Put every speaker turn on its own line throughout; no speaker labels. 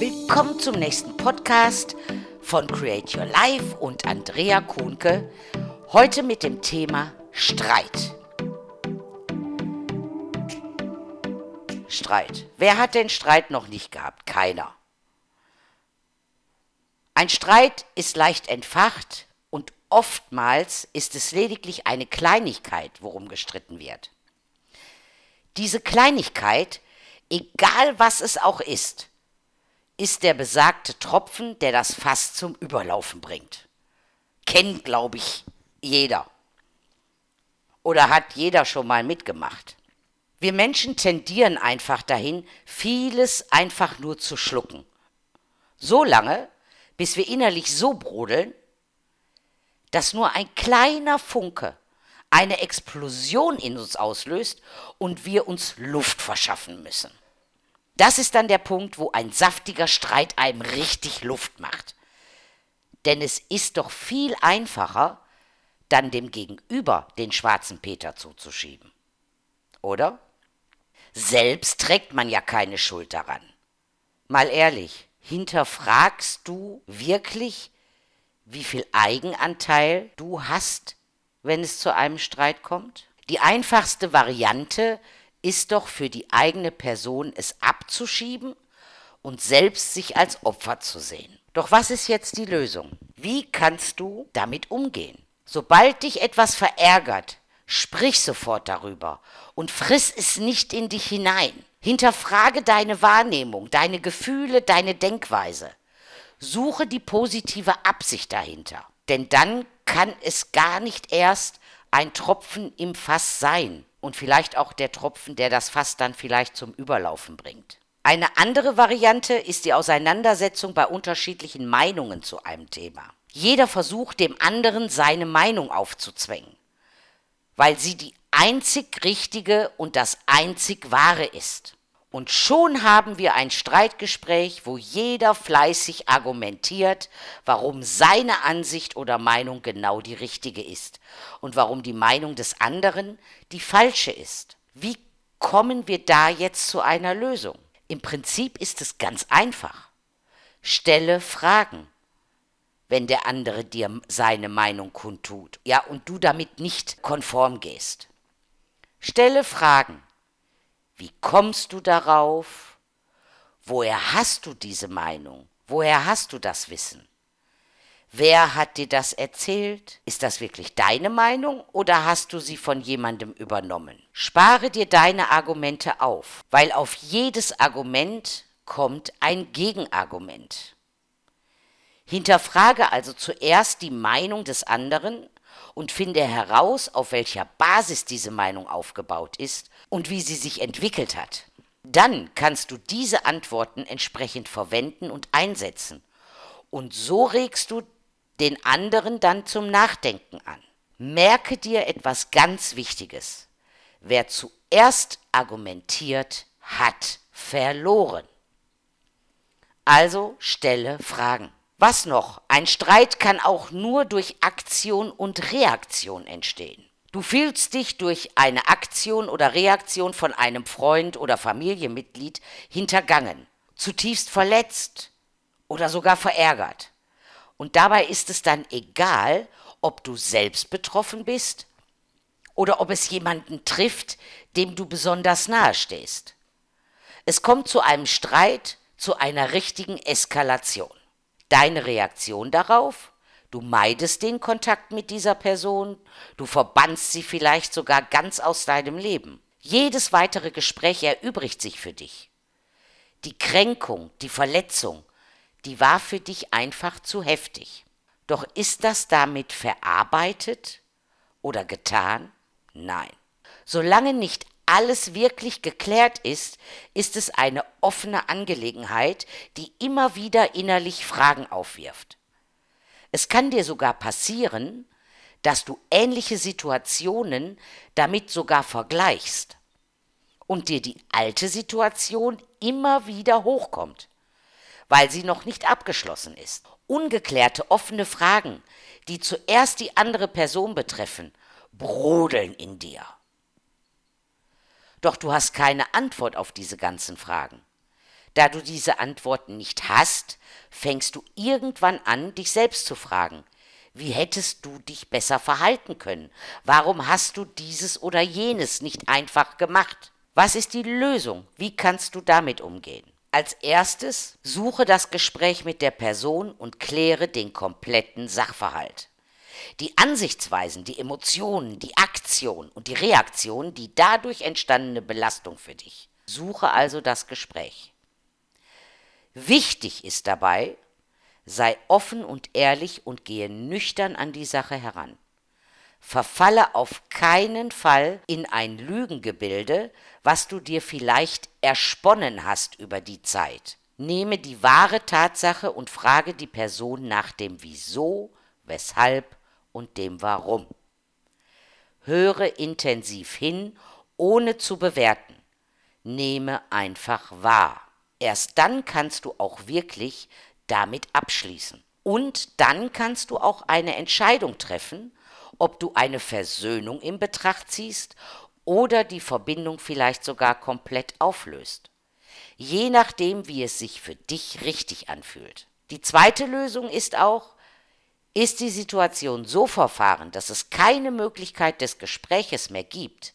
Willkommen zum nächsten Podcast von Create Your Life und Andrea Kuhnke. Heute mit dem Thema Streit. Streit. Wer hat den Streit noch nicht gehabt? Keiner. Ein Streit ist leicht entfacht und oftmals ist es lediglich eine Kleinigkeit, worum gestritten wird. Diese Kleinigkeit, egal was es auch ist, ist der besagte Tropfen, der das Fass zum Überlaufen bringt. Kennt, glaube ich, jeder. Oder hat jeder schon mal mitgemacht. Wir Menschen tendieren einfach dahin, vieles einfach nur zu schlucken. So lange, bis wir innerlich so brodeln, dass nur ein kleiner Funke eine Explosion in uns auslöst und wir uns Luft verschaffen müssen. Das ist dann der Punkt, wo ein saftiger Streit einem richtig Luft macht. Denn es ist doch viel einfacher, dann dem Gegenüber den schwarzen Peter zuzuschieben. Oder? Selbst trägt man ja keine Schuld daran. Mal ehrlich, hinterfragst du wirklich, wie viel Eigenanteil du hast, wenn es zu einem Streit kommt? Die einfachste Variante ist doch für die eigene Person es abzuschieben und selbst sich als Opfer zu sehen. Doch was ist jetzt die Lösung? Wie kannst du damit umgehen? Sobald dich etwas verärgert, sprich sofort darüber und friss es nicht in dich hinein. Hinterfrage deine Wahrnehmung, deine Gefühle, deine Denkweise. Suche die positive Absicht dahinter. Denn dann kann es gar nicht erst ein Tropfen im Fass sein, und vielleicht auch der Tropfen, der das Fass dann vielleicht zum Überlaufen bringt. Eine andere Variante ist die Auseinandersetzung bei unterschiedlichen Meinungen zu einem Thema. Jeder versucht dem anderen seine Meinung aufzuzwängen, weil sie die einzig richtige und das einzig wahre ist. Und schon haben wir ein Streitgespräch, wo jeder fleißig argumentiert, warum seine Ansicht oder Meinung genau die richtige ist und warum die Meinung des anderen die falsche ist. Wie kommen wir da jetzt zu einer Lösung? Im Prinzip ist es ganz einfach. Stelle Fragen, wenn der andere dir seine Meinung kundtut, ja, und du damit nicht konform gehst. Stelle Fragen. Wie kommst du darauf? Woher hast du diese Meinung? Woher hast du das Wissen? Wer hat dir das erzählt? Ist das wirklich deine Meinung oder hast du sie von jemandem übernommen? Spare dir deine Argumente auf, weil auf jedes Argument kommt ein Gegenargument. Hinterfrage also zuerst die Meinung des anderen und finde heraus, auf welcher Basis diese Meinung aufgebaut ist und wie sie sich entwickelt hat. Dann kannst du diese Antworten entsprechend verwenden und einsetzen. Und so regst du den anderen dann zum Nachdenken an. Merke dir etwas ganz Wichtiges. Wer zuerst argumentiert, hat verloren. Also stelle Fragen. Was noch? Ein Streit kann auch nur durch Aktion und Reaktion entstehen. Du fühlst dich durch eine Aktion oder Reaktion von einem Freund oder Familienmitglied hintergangen, zutiefst verletzt oder sogar verärgert. Und dabei ist es dann egal, ob du selbst betroffen bist oder ob es jemanden trifft, dem du besonders nahe stehst. Es kommt zu einem Streit, zu einer richtigen Eskalation. Deine Reaktion darauf? Du meidest den Kontakt mit dieser Person, du verbannst sie vielleicht sogar ganz aus deinem Leben. Jedes weitere Gespräch erübrigt sich für dich. Die Kränkung, die Verletzung, die war für dich einfach zu heftig. Doch ist das damit verarbeitet oder getan? Nein. Solange nicht alles wirklich geklärt ist, ist es eine offene Angelegenheit, die immer wieder innerlich Fragen aufwirft. Es kann dir sogar passieren, dass du ähnliche Situationen damit sogar vergleichst und dir die alte Situation immer wieder hochkommt, weil sie noch nicht abgeschlossen ist. Ungeklärte offene Fragen, die zuerst die andere Person betreffen, brodeln in dir. Doch du hast keine Antwort auf diese ganzen Fragen. Da du diese Antworten nicht hast, fängst du irgendwann an, dich selbst zu fragen. Wie hättest du dich besser verhalten können? Warum hast du dieses oder jenes nicht einfach gemacht? Was ist die Lösung? Wie kannst du damit umgehen? Als erstes suche das Gespräch mit der Person und kläre den kompletten Sachverhalt. Die Ansichtsweisen, die Emotionen, die Aktion und die Reaktion, die dadurch entstandene Belastung für dich. Suche also das Gespräch. Wichtig ist dabei, sei offen und ehrlich und gehe nüchtern an die Sache heran. Verfalle auf keinen Fall in ein Lügengebilde, was du dir vielleicht ersponnen hast über die Zeit. Nehme die wahre Tatsache und frage die Person nach dem Wieso, weshalb und dem Warum. Höre intensiv hin, ohne zu bewerten. Nehme einfach wahr. Erst dann kannst du auch wirklich damit abschließen. Und dann kannst du auch eine Entscheidung treffen, ob du eine Versöhnung in Betracht ziehst oder die Verbindung vielleicht sogar komplett auflöst. Je nachdem, wie es sich für dich richtig anfühlt. Die zweite Lösung ist auch, ist die Situation so verfahren, dass es keine Möglichkeit des Gespräches mehr gibt,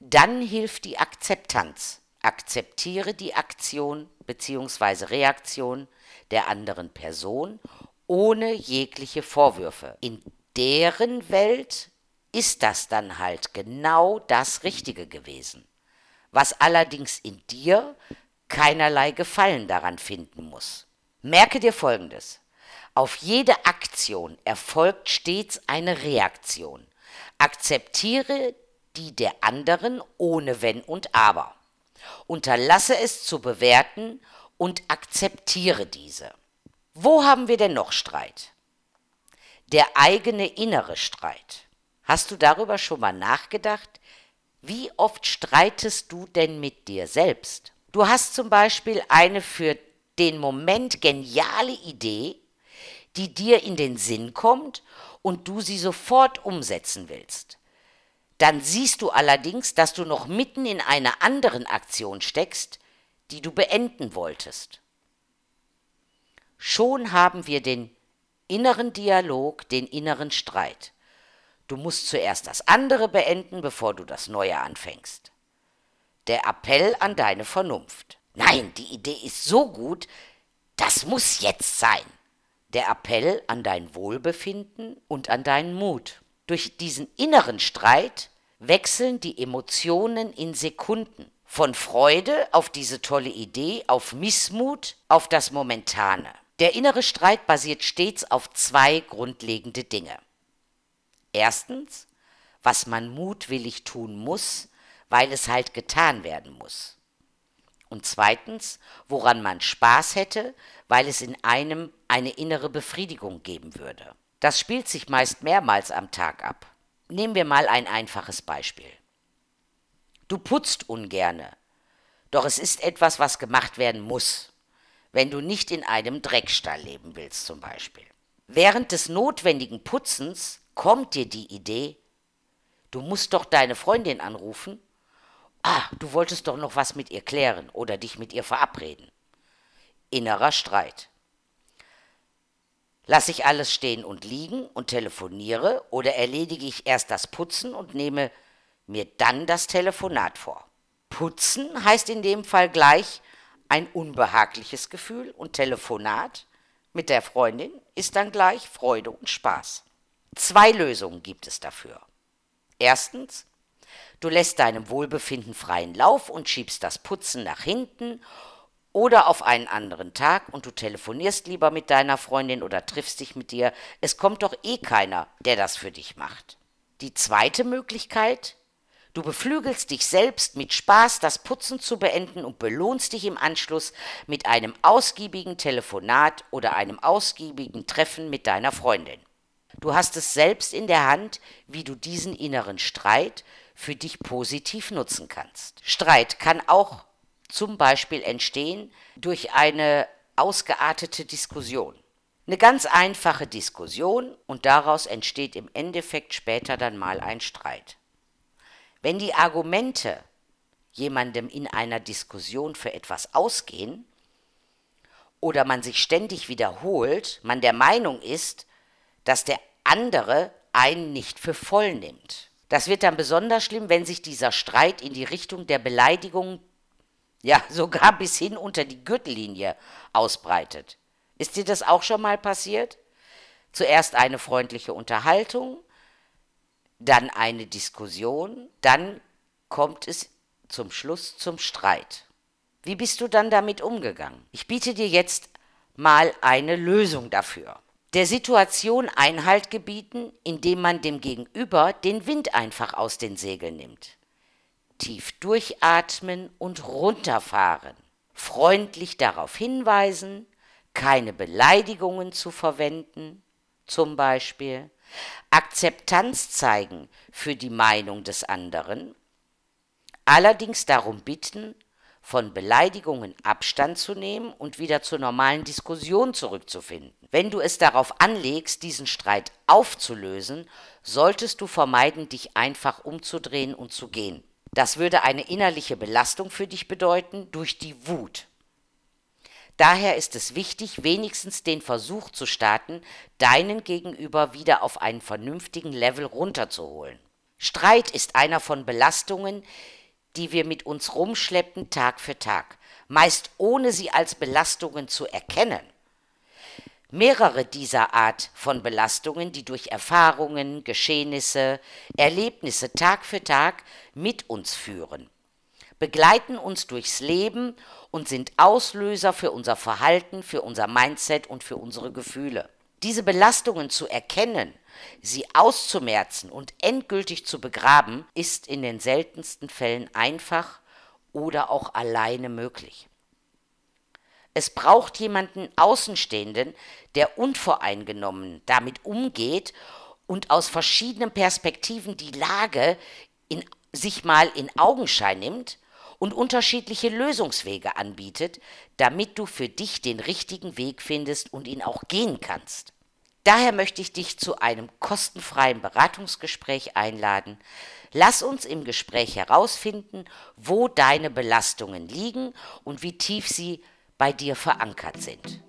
dann hilft die Akzeptanz. Akzeptiere die Aktion bzw. Reaktion der anderen Person ohne jegliche Vorwürfe. In deren Welt ist das dann halt genau das Richtige gewesen, was allerdings in dir keinerlei Gefallen daran finden muss. Merke dir Folgendes. Auf jede Aktion erfolgt stets eine Reaktion. Akzeptiere die der anderen ohne Wenn und Aber. Unterlasse es zu bewerten und akzeptiere diese. Wo haben wir denn noch Streit? Der eigene innere Streit. Hast du darüber schon mal nachgedacht? Wie oft streitest du denn mit dir selbst? Du hast zum Beispiel eine für den Moment geniale Idee, die dir in den Sinn kommt und du sie sofort umsetzen willst. Dann siehst du allerdings, dass du noch mitten in einer anderen Aktion steckst, die du beenden wolltest. Schon haben wir den inneren Dialog, den inneren Streit. Du musst zuerst das andere beenden, bevor du das Neue anfängst. Der Appell an deine Vernunft. Nein, die Idee ist so gut, das muss jetzt sein der Appell an dein Wohlbefinden und an deinen Mut. Durch diesen inneren Streit wechseln die Emotionen in Sekunden. Von Freude auf diese tolle Idee, auf Missmut, auf das Momentane. Der innere Streit basiert stets auf zwei grundlegende Dinge. Erstens, was man mutwillig tun muss, weil es halt getan werden muss. Und zweitens, woran man Spaß hätte, weil es in einem eine innere Befriedigung geben würde. Das spielt sich meist mehrmals am Tag ab. Nehmen wir mal ein einfaches Beispiel. Du putzt ungerne, doch es ist etwas, was gemacht werden muss, wenn du nicht in einem Dreckstall leben willst zum Beispiel. Während des notwendigen Putzens kommt dir die Idee, du musst doch deine Freundin anrufen Ah, du wolltest doch noch was mit ihr klären oder dich mit ihr verabreden. Innerer Streit. Lass ich alles stehen und liegen und telefoniere oder erledige ich erst das Putzen und nehme mir dann das Telefonat vor? Putzen heißt in dem Fall gleich ein unbehagliches Gefühl und Telefonat mit der Freundin ist dann gleich Freude und Spaß. Zwei Lösungen gibt es dafür. Erstens, Du lässt deinem Wohlbefinden freien Lauf und schiebst das Putzen nach hinten oder auf einen anderen Tag und du telefonierst lieber mit deiner Freundin oder triffst dich mit dir. Es kommt doch eh keiner, der das für dich macht. Die zweite Möglichkeit, du beflügelst dich selbst mit Spaß, das Putzen zu beenden und belohnst dich im Anschluss mit einem ausgiebigen Telefonat oder einem ausgiebigen Treffen mit deiner Freundin. Du hast es selbst in der Hand, wie du diesen inneren Streit für dich positiv nutzen kannst. Streit kann auch zum Beispiel entstehen durch eine ausgeartete Diskussion. Eine ganz einfache Diskussion und daraus entsteht im Endeffekt später dann mal ein Streit. Wenn die Argumente jemandem in einer Diskussion für etwas ausgehen, oder man sich ständig wiederholt, man der Meinung ist, dass der andere einen nicht für voll nimmt. Das wird dann besonders schlimm, wenn sich dieser Streit in die Richtung der Beleidigung, ja sogar bis hin unter die Gürtellinie ausbreitet. Ist dir das auch schon mal passiert? Zuerst eine freundliche Unterhaltung, dann eine Diskussion, dann kommt es zum Schluss zum Streit. Wie bist du dann damit umgegangen? Ich biete dir jetzt mal eine Lösung dafür. Der Situation Einhalt gebieten, indem man dem Gegenüber den Wind einfach aus den Segeln nimmt. Tief durchatmen und runterfahren. Freundlich darauf hinweisen, keine Beleidigungen zu verwenden, zum Beispiel. Akzeptanz zeigen für die Meinung des anderen. Allerdings darum bitten, von Beleidigungen Abstand zu nehmen und wieder zur normalen Diskussion zurückzufinden. Wenn du es darauf anlegst, diesen Streit aufzulösen, solltest du vermeiden, dich einfach umzudrehen und zu gehen. Das würde eine innerliche Belastung für dich bedeuten durch die Wut. Daher ist es wichtig, wenigstens den Versuch zu starten, deinen Gegenüber wieder auf einen vernünftigen Level runterzuholen. Streit ist einer von Belastungen, die wir mit uns rumschleppen Tag für Tag, meist ohne sie als Belastungen zu erkennen. Mehrere dieser Art von Belastungen, die durch Erfahrungen, Geschehnisse, Erlebnisse Tag für Tag mit uns führen, begleiten uns durchs Leben und sind Auslöser für unser Verhalten, für unser Mindset und für unsere Gefühle. Diese Belastungen zu erkennen Sie auszumerzen und endgültig zu begraben, ist in den seltensten Fällen einfach oder auch alleine möglich. Es braucht jemanden Außenstehenden, der unvoreingenommen damit umgeht und aus verschiedenen Perspektiven die Lage in, sich mal in Augenschein nimmt und unterschiedliche Lösungswege anbietet, damit du für dich den richtigen Weg findest und ihn auch gehen kannst. Daher möchte ich dich zu einem kostenfreien Beratungsgespräch einladen. Lass uns im Gespräch herausfinden, wo deine Belastungen liegen und wie tief sie bei dir verankert sind.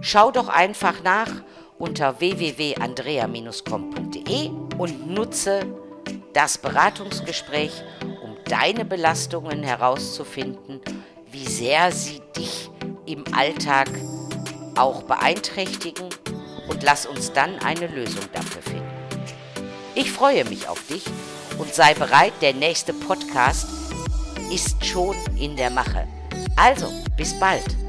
Schau doch einfach nach unter www.andrea-com.de und nutze das Beratungsgespräch, um deine Belastungen herauszufinden, wie sehr sie dich im Alltag auch beeinträchtigen und lass uns dann eine Lösung dafür finden. Ich freue mich auf dich und sei bereit, der nächste Podcast ist schon in der Mache. Also, bis bald.